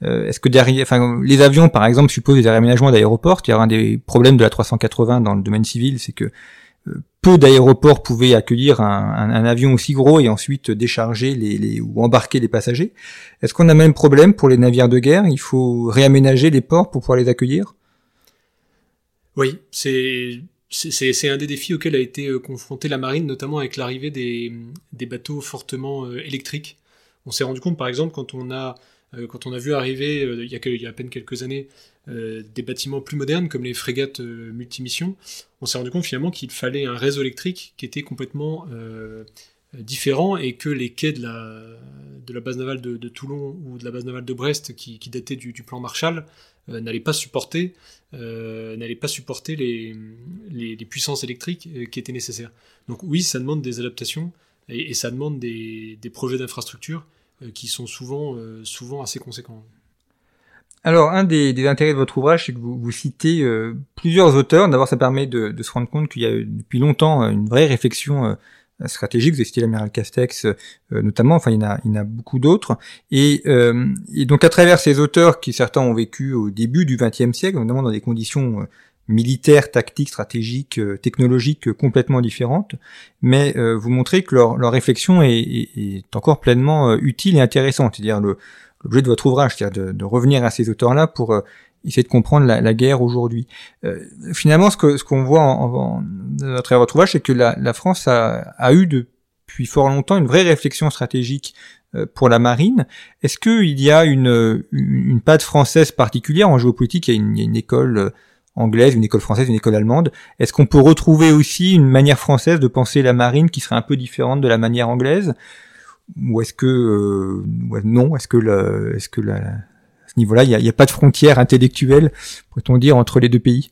A: Est-ce que derrière, enfin, les avions, par exemple, supposent des réaménagements d'aéroports. Il y a un des problèmes de la 380 dans le domaine civil, c'est que peu d'aéroports pouvaient accueillir un, avion aussi gros et ensuite décharger les, ou embarquer les passagers. Est-ce qu'on a même problème pour les navires de guerre? Il faut réaménager les ports pour pouvoir les accueillir?
B: Oui, c'est un des défis auxquels a été euh, confrontée la marine, notamment avec l'arrivée des, des, bateaux fortement euh, électriques. On s'est rendu compte, par exemple, quand on a quand on a vu arriver il y, a, il y a à peine quelques années euh, des bâtiments plus modernes comme les frégates euh, multimissions, on s'est rendu compte finalement qu'il fallait un réseau électrique qui était complètement euh, différent et que les quais de la, de la base navale de, Toulon ou de la base navale de Brest qui, datait du, plan Marshall n'allaient pas supporter, n'allaient pas supporter les, les, puissances électriques qui étaient nécessaires. Donc oui, ça demande des adaptations et, ça demande des, des projets d'infrastructure qui sont souvent, souvent assez conséquents.
A: Alors, un des, intérêts de votre ouvrage, c'est que vous, vous citez euh, plusieurs auteurs. D'abord, ça permet de, se rendre compte qu'il y a depuis longtemps euh, une vraie réflexion euh, stratégique. Vous avez cité l'amiral Castex, notamment. Enfin, il y en a, il y en a beaucoup d'autres. Et, donc, à travers ces auteurs qui certains ont vécu au début du XXe siècle, notamment dans des conditions militaires, tactiques, stratégiques, technologiques complètement différentes, mais vous montrez que leur, leur réflexion est, est, encore pleinement utile et intéressante. C'est-à-dire l'objet de votre ouvrage, c'est-à-dire de, revenir à ces auteurs-là pour euh, essayer de comprendre la, guerre aujourd'hui. Euh, finalement, ce que ce qu'on voit en, à travers votre ouvrage, c'est que la, France a, a, eu depuis fort longtemps une vraie réflexion stratégique euh, pour la marine. Est-ce qu'il y a une, une, patte française particulière en géopolitique? Il y a une, une école anglaise, une école française, une école allemande. Est-ce qu'on peut retrouver aussi une manière française de penser la marine qui serait un peu différente de la manière anglaise? Ou est-ce que euh, non Est-ce que est-ce que à ce niveau-là, il n'y a, pas de frontière intellectuelle, pourrait-on dire, entre les deux pays?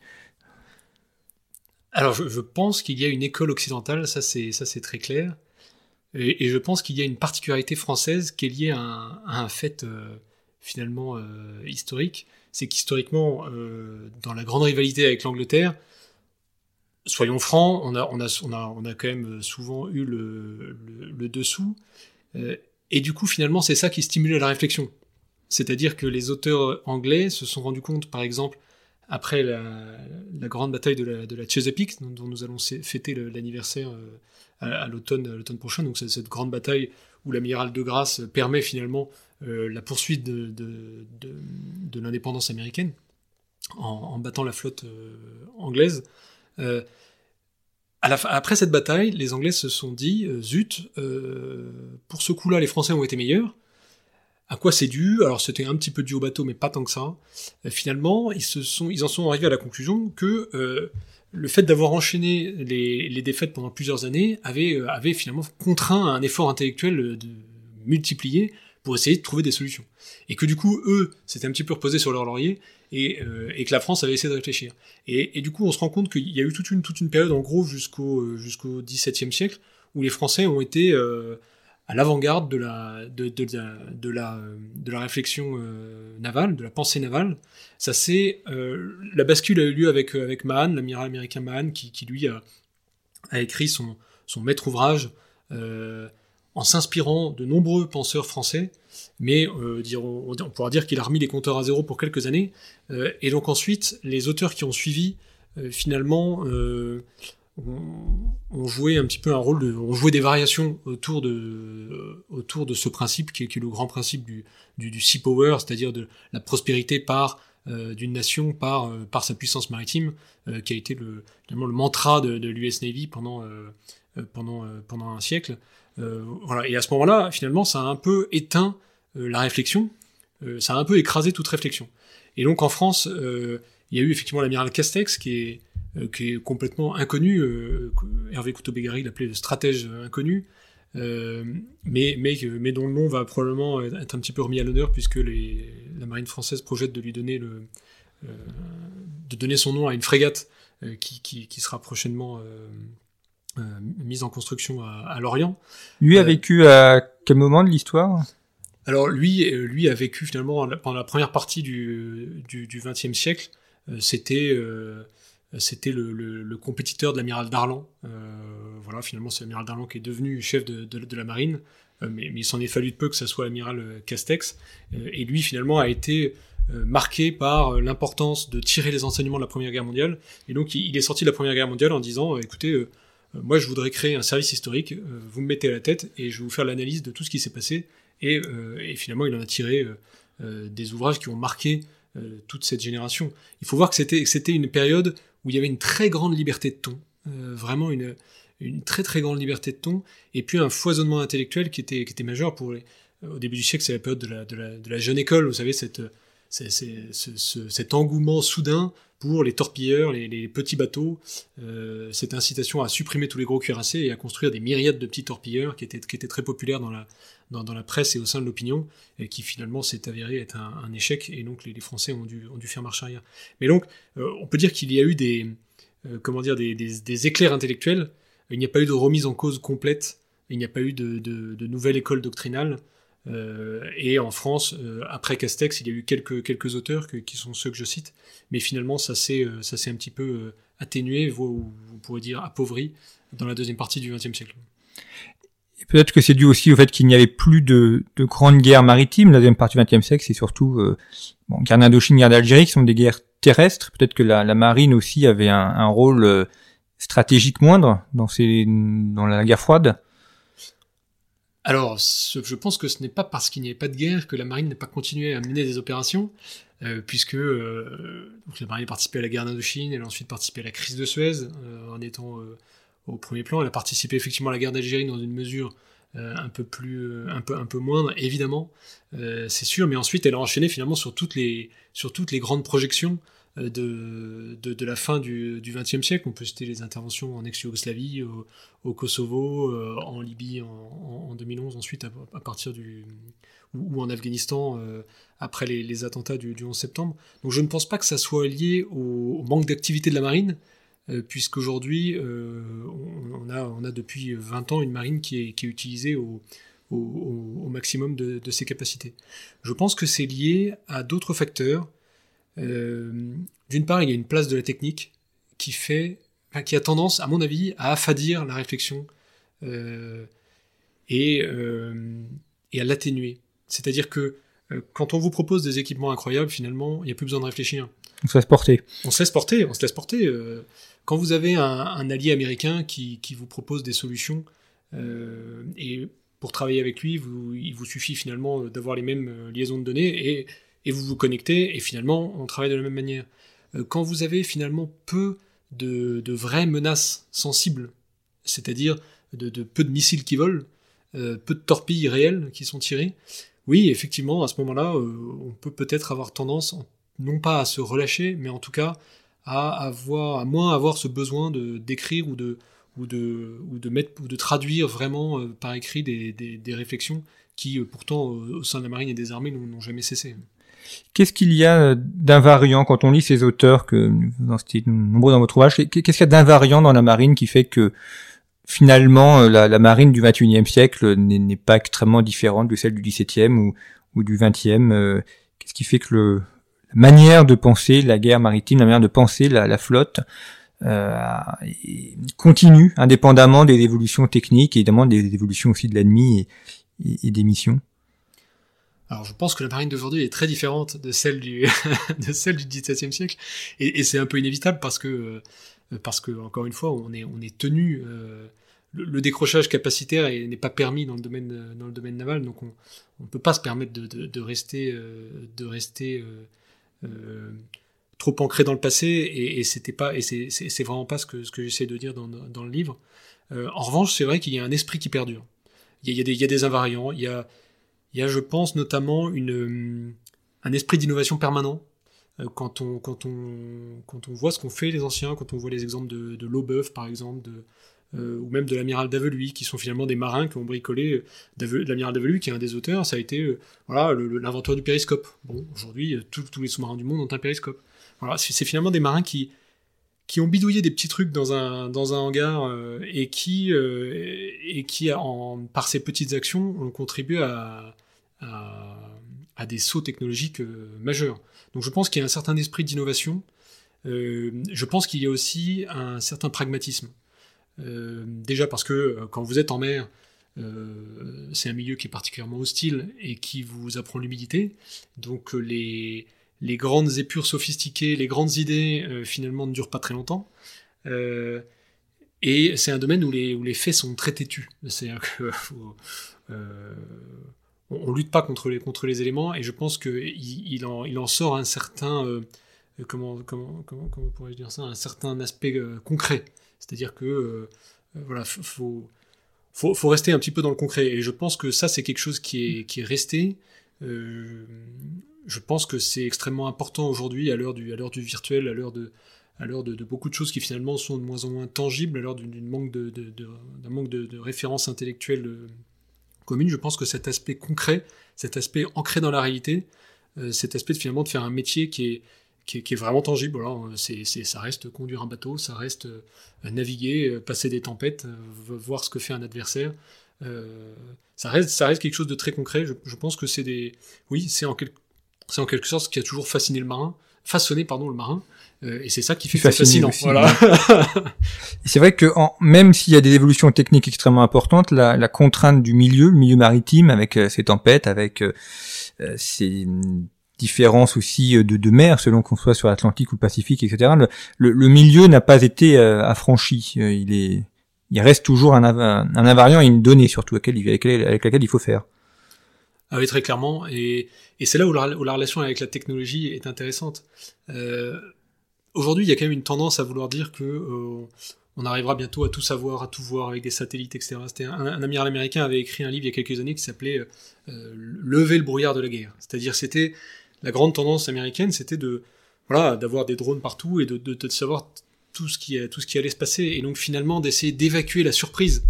B: Alors, je, pense qu'il y a une école occidentale, ça c'est ça c'est très clair, et, je pense qu'il y a une particularité française qui est liée à un, fait euh, finalement euh, historique, c'est qu'historiquement, dans la grande rivalité avec l'Angleterre, soyons francs, on a, on a, on a, on a quand même souvent eu le, dessous, euh, et du coup, finalement, c'est ça qui stimule la réflexion. C'est-à-dire que les auteurs anglais se sont rendus compte, par exemple, après la, grande bataille de la, Chesapeake, dont, nous allons fêter l'anniversaire euh, à, l'automne prochain, donc cette grande bataille où l'amiral de Grasse permet finalement euh, la poursuite de, l'indépendance américaine en, battant la flotte anglaise après cette bataille, les Anglais se sont dit euh, zut, euh, pour ce coup-là, les Français ont été meilleurs. À quoi c'est dû? Alors c'était un petit peu dû au bateau, mais pas tant que ça. Euh, finalement, ils se sont, ils en sont arrivés à la conclusion que le fait d'avoir enchaîné les, défaites pendant plusieurs années avait, avait finalement contraint un effort intellectuel de multiplier pour essayer de trouver des solutions. Et que du coup, eux, s'étaient un petit peu reposés sur leur laurier et, euh, et, que la France avait essayé de réfléchir. Et, et du coup, on se rend compte qu'il y a eu toute une, toute une période, en gros, jusqu'au euh, jusqu'au XVIIe siècle, où les Français ont été euh, à l'avant-garde de la, de, de, de, la, de la réflexion navale, de la pensée navale. Ça c'est la bascule a eu lieu avec, avec Mahan, l'amiral américain Mahan, qui, qui lui a, écrit son, son maître ouvrage en s'inspirant de nombreux penseurs français, mais euh, on, pourra dire qu'il a remis les compteurs à zéro pour quelques années. Euh, et donc ensuite, les auteurs qui ont suivi, euh, finalement, ont, joué un petit peu un rôle, ont joué des variations autour de, autour de ce principe qui est, le grand principe du, du, sea power, c'est-à-dire de la prospérité par d'une nation par, par sa puissance maritime, qui a été le, le mantra de, de l'US Navy pendant, pendant, pendant un siècle. Voilà. Et à ce moment-là, finalement, ça a un peu éteint la réflexion, ça a un peu écrasé toute réflexion. Et donc en France, il y a eu effectivement l'amiral Castex, qui est, complètement inconnu, Hervé Couteau-Bégari l'appelait le stratège inconnu, euh, mais, dont le nom va probablement être un petit peu remis à l'honneur puisque la marine française projette de lui donner euh, son nom à une frégate euh, qui, sera prochainement mise en construction à, à Lorient.
A: Lui a vécu à quel moment de l'histoire?
B: Alors lui, lui a vécu finalement pendant la première partie du, du, XXe siècle. C'était c'était le, le, le, compétiteur de l'amiral Darlan. Euh, voilà, finalement, c'est l'amiral Darlan qui est devenu chef de, de, de la marine, euh, mais, mais, il s'en est fallu de peu que ça soit l'amiral euh, Castex. Euh, et lui, finalement, a été marqué par l'importance de tirer les enseignements de la Première Guerre mondiale. Et donc, il, est sorti de la Première Guerre mondiale en disant, écoutez, moi, je voudrais créer un service historique, vous me mettez à la tête et je vais vous faire l'analyse de tout ce qui s'est passé. Et, et, finalement, il en a tiré des ouvrages qui ont marqué toute cette génération. Il faut voir que c'était une période où il y avait une très grande liberté de ton, euh, vraiment une, une très très grande liberté de ton, et puis un foisonnement intellectuel qui était, qui était majeur pour au début du siècle, c'est la période de, la, de la, jeune école, vous savez, cette, cet engouement soudain pour les torpilleurs, les, les petits bateaux, euh, cette incitation à supprimer tous les gros cuirassés et à construire des myriades de petits torpilleurs qui étaient, très populaires dans la, presse et au sein de l'opinion, et qui finalement s'est avéré être un, échec, et donc les, les, Français ont dû, faire marche arrière. Mais donc, euh, on peut dire qu'il y a eu des, euh, des, des, éclairs intellectuels, il n'y a pas eu de remise en cause complète, il n'y a pas eu de, nouvelle école doctrinale, et en France, euh, après Castex, il y a eu quelques, auteurs qui sont ceux que je cite, mais finalement ça s'est euh, un petit peu atténué, vous, vous pourrez dire appauvri, dans la deuxième partie du XXe siècle.
A: Peut-être que c'est dû aussi au fait qu'il n'y avait plus de, de grandes guerres maritimes. La deuxième partie du XXe siècle, c'est surtout euh, bon, guerre d'Indochine, guerre d'Algérie, qui sont des guerres terrestres. Peut-être que la, marine aussi avait un, rôle euh, stratégique moindre dans la guerre froide.
B: Alors, je pense que ce n'est pas parce qu'il n'y avait pas de guerre que la marine n'a pas continué à mener des opérations, euh, puisque euh, la marine a participé à la guerre d'Indochine, elle a ensuite participé à la crise de Suez, euh, en étant au premier plan. Elle a participé effectivement à la guerre d'Algérie dans une mesure un peu plus, un peu, un moindre, évidemment, c'est sûr. Mais ensuite, elle a enchaîné finalement sur toutes les grandes projections de, de, de, la fin du XXe siècle. On peut citer les interventions en ex-Yougoslavie, au, Kosovo, euh, en Libye en, en, 2011, ensuite à, partir du ou, en Afghanistan euh, après les, attentats du, du, 11 septembre. Donc je ne pense pas que ça soit lié au, manque d'activité de la marine, euh, puisqu'aujourd'hui euh, on, on, a, on a depuis 20 ans une marine qui est, qui est utilisée au, au, maximum de, de, ses capacités. Je pense que c'est lié à d'autres facteurs euh, d'une part, il y a une place de la technique qui fait, enfin, qui a tendance, à mon avis, à affadir la réflexion euh, et, euh, et à l'atténuer. C'est-à-dire que euh, quand on vous propose des équipements incroyables, finalement, il n'y a plus besoin de réfléchir.
A: On se laisse porter.
B: On se laisse porter, on se laisse porter. Euh, quand vous avez un, un, allié américain qui, qui, vous propose des solutions, euh, et pour travailler avec lui, vous, il vous suffit finalement d'avoir les mêmes liaisons de données, et et vous vous connectez, et finalement, on travaille de la même manière. Euh, quand vous avez finalement peu de, de vraies menaces sensibles, c'est-à-dire de, peu de missiles qui volent, euh, peu de torpilles réelles qui sont tirées, oui, effectivement, à ce moment-là, euh, on peut peut-être avoir tendance, non pas à se relâcher, mais en tout cas à avoir, à moins avoir ce besoin de d'écrire ou de ou de ou de mettre ou de traduire vraiment par écrit des, des, réflexions qui, pourtant, au sein de la marine et des armées, n'ont jamais cessé.
A: Qu'est-ce qu'il y a d'invariant quand on lit ces auteurs que vous en citez nombreux dans votre ouvrage? Qu'est-ce qu'il y a d'invariant dans la marine qui fait que finalement la, la marine du 21e siècle n'est pas extrêmement différente de celle du 17e ou, ou du 20e euh, Qu'est-ce qui fait que la manière de penser la guerre maritime, la manière de penser la, flotte euh, continue indépendamment des évolutions techniques et évidemment des évolutions aussi de l'ennemi et des missions?
B: Alors je pense que la marine d'aujourd'hui est très différente de celle du de celle du XVIIe siècle et, c'est un peu inévitable parce que euh, parce que encore une fois on est on est tenu euh, le, décrochage capacitaire n'est pas permis dans le domaine dans le domaine naval donc on on peut pas se permettre de, de, de rester euh, de rester trop ancré dans le passé et, et c'était pas et c'est vraiment pas ce que ce que j'essaie de dire dans, dans le livre. en revanche, c'est vrai qu'il y a un esprit qui perdure. Il y a, des, il y a des invariants. Il y a il y a, je pense, notamment une, un esprit d'innovation permanent quand on, quand on, quand on voit ce qu'ont fait les anciens, quand on voit les exemples de, de Laubeuf, par exemple, de, euh, ou même de l'amiral d'Aveluy, qui sont finalement des marins qui ont bricolé. Euh, l'amiral d'Aveluy, qui est un des auteurs, ça a été euh, voilà l'inventeur du périscope. Bon, aujourd'hui, tous les sous-marins du monde ont un périscope. Voilà, c'est finalement des marins qui qui ont bidouillé des petits trucs dans un dans un hangar et qui et qui en, par ces petites actions ont contribué à, à, des sauts technologiques majeurs. Donc je pense qu'il y a un certain esprit d'innovation. je pense qu'il y a aussi un certain pragmatisme. Euh, déjà parce que euh, quand vous êtes en mer, euh, c'est un milieu qui est particulièrement hostile et qui vous apprend l'humidité. Donc les, les grandes épures sophistiquées, les grandes idées, finalement, ne durent pas très longtemps. et c'est un domaine où les, faits sont très têtus. C'est-à-dire que on, lutte pas contre les, éléments, et je pense qu'il il en, sort un certain, comment, dire ça, un certain aspect concret. C'est-à-dire que euh, euh, voilà, faut, rester un petit peu dans le concret. Et je pense que ça, c'est quelque chose qui est, resté. Euh, je pense que c'est extrêmement important aujourd'hui, à l'heure du, du virtuel, à l'heure de, de, beaucoup de choses qui finalement sont de moins en moins tangibles, à l'heure d'une manque de, d'un manque de, références intellectuelles communes. Je pense que cet aspect concret, cet aspect ancré dans la réalité, cet aspect de, finalement de faire un métier qui est, qui est, vraiment tangible. c'est, ça reste conduire un bateau, ça reste euh, naviguer, euh, passer des tempêtes, euh, voir ce que fait un adversaire. ça, reste, ça reste quelque chose de très concret. Je, pense que c'est des. Oui, c'est en, c'est en quelque sorte ce qui a toujours fasciné le marin, façonné pardon, le marin. et c'est ça qui fait fascinant. voilà.
A: c'est vrai que même s'il y a des évolutions techniques extrêmement importantes, la, la, contrainte du milieu, le milieu maritime, avec ses tempêtes, avec ses différence aussi euh, de, de mer selon qu'on soit sur l'Atlantique ou le Pacifique, etc. Le, le, milieu n'a pas été euh, affranchi. Euh, il est, il reste toujours un, un, invariant et une donnée surtout laquelle, avec laquelle il faut faire.
B: Ah oui, très clairement. Et, c'est là où la, relation avec la technologie est intéressante. Euh, Aujourd'hui, il y a quand même une tendance à vouloir dire que euh, on arrivera bientôt à tout savoir, à tout voir avec des satellites, etc. C'était un, un, amiral américain avait écrit un livre il y a quelques années qui s'appelait euh, Lever le brouillard de la guerre. C'est-à-dire, c'était la grande tendance américaine, c'était de voilà d'avoir des drones partout et de, de, savoir tout ce qui tout ce qui allait se passer et donc finalement d'essayer d'évacuer la surprise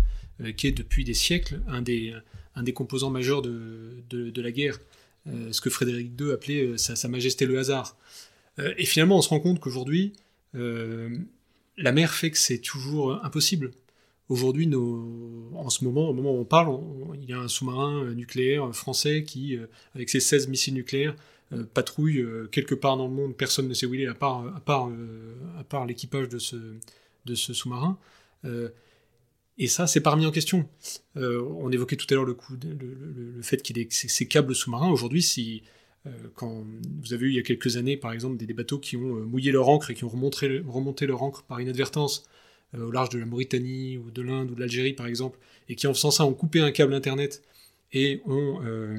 B: qui est depuis des siècles un des un des composants majeurs de, de, la guerre, euh, ce que Frédéric II appelait euh, sa, Majesté le hasard. et finalement, on se rend compte qu'aujourd'hui, la mer fait que c'est toujours impossible. Aujourd'hui, en ce moment, au moment où on parle, il y a un sous-marin nucléaire français qui, avec ses 16 missiles nucléaires, euh, patrouille euh, quelque part dans le monde, personne ne sait où il est à part, à part, euh, à part l'équipage de ce, de ce sous-marin. Et ça, c'est pas remis en question. on évoquait tout à l'heure le, coup le, fait qu'il y ait ces, câbles sous-marins. Aujourd'hui, si quand vous avez eu il y a quelques années, par exemple, des, bateaux qui ont mouillé leur encre et qui ont remonté, remonté leur encre par inadvertance au large de la Mauritanie ou de l'Inde ou de l'Algérie, par exemple, et qui en faisant ça ont coupé un câble Internet et ont euh,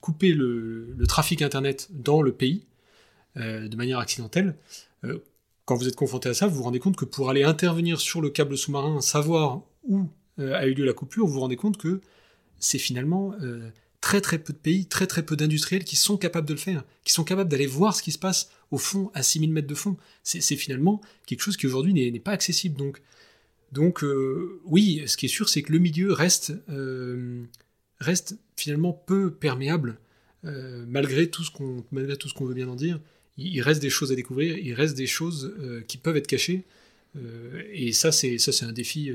B: coupé le, trafic Internet dans le pays euh, de manière accidentelle, euh, quand vous êtes confronté à ça, vous vous rendez compte que pour aller intervenir sur le câble sous-marin, savoir où a eu lieu la coupure, vous vous rendez compte que c'est finalement très très peu de pays, très très peu d'industriels qui sont capables de le faire, qui sont capables d'aller voir ce qui se passe au fond, à 6000 mètres de fond. C'est finalement quelque chose qui aujourd'hui n'est pas accessible. Donc, donc oui, ce qui est sûr, c'est que le milieu reste finalement peu perméable, euh, malgré tout ce qu'on veut bien en dire. Il, reste des choses à découvrir, il reste des choses euh, qui peuvent être cachées. Euh, et ça, c'est ça, c'est un défi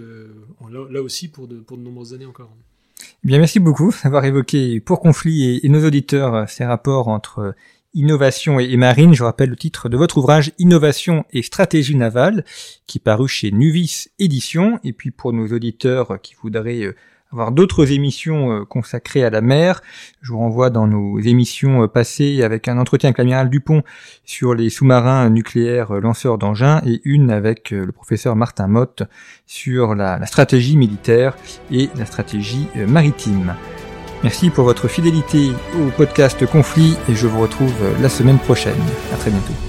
B: là, aussi pour de, pour de nombreuses années encore.
A: Eh bien, merci beaucoup d'avoir évoqué pour conflit et, nos auditeurs ces rapports entre innovation et, marine. Je rappelle le titre de votre ouvrage Innovation et stratégie navale, qui est paru chez Nuvis Éditions. Et puis pour nos auditeurs qui voudraient avoir d'autres émissions euh, consacrées à la mer. Je vous renvoie dans nos émissions euh, passées avec un entretien avec l'amiral Dupont sur les sous-marins nucléaires euh, lanceurs d'engins et une avec le professeur Martin Mott sur la, stratégie militaire et la stratégie maritime. Merci pour votre fidélité au podcast Conflit et je vous retrouve la semaine prochaine. À très bientôt.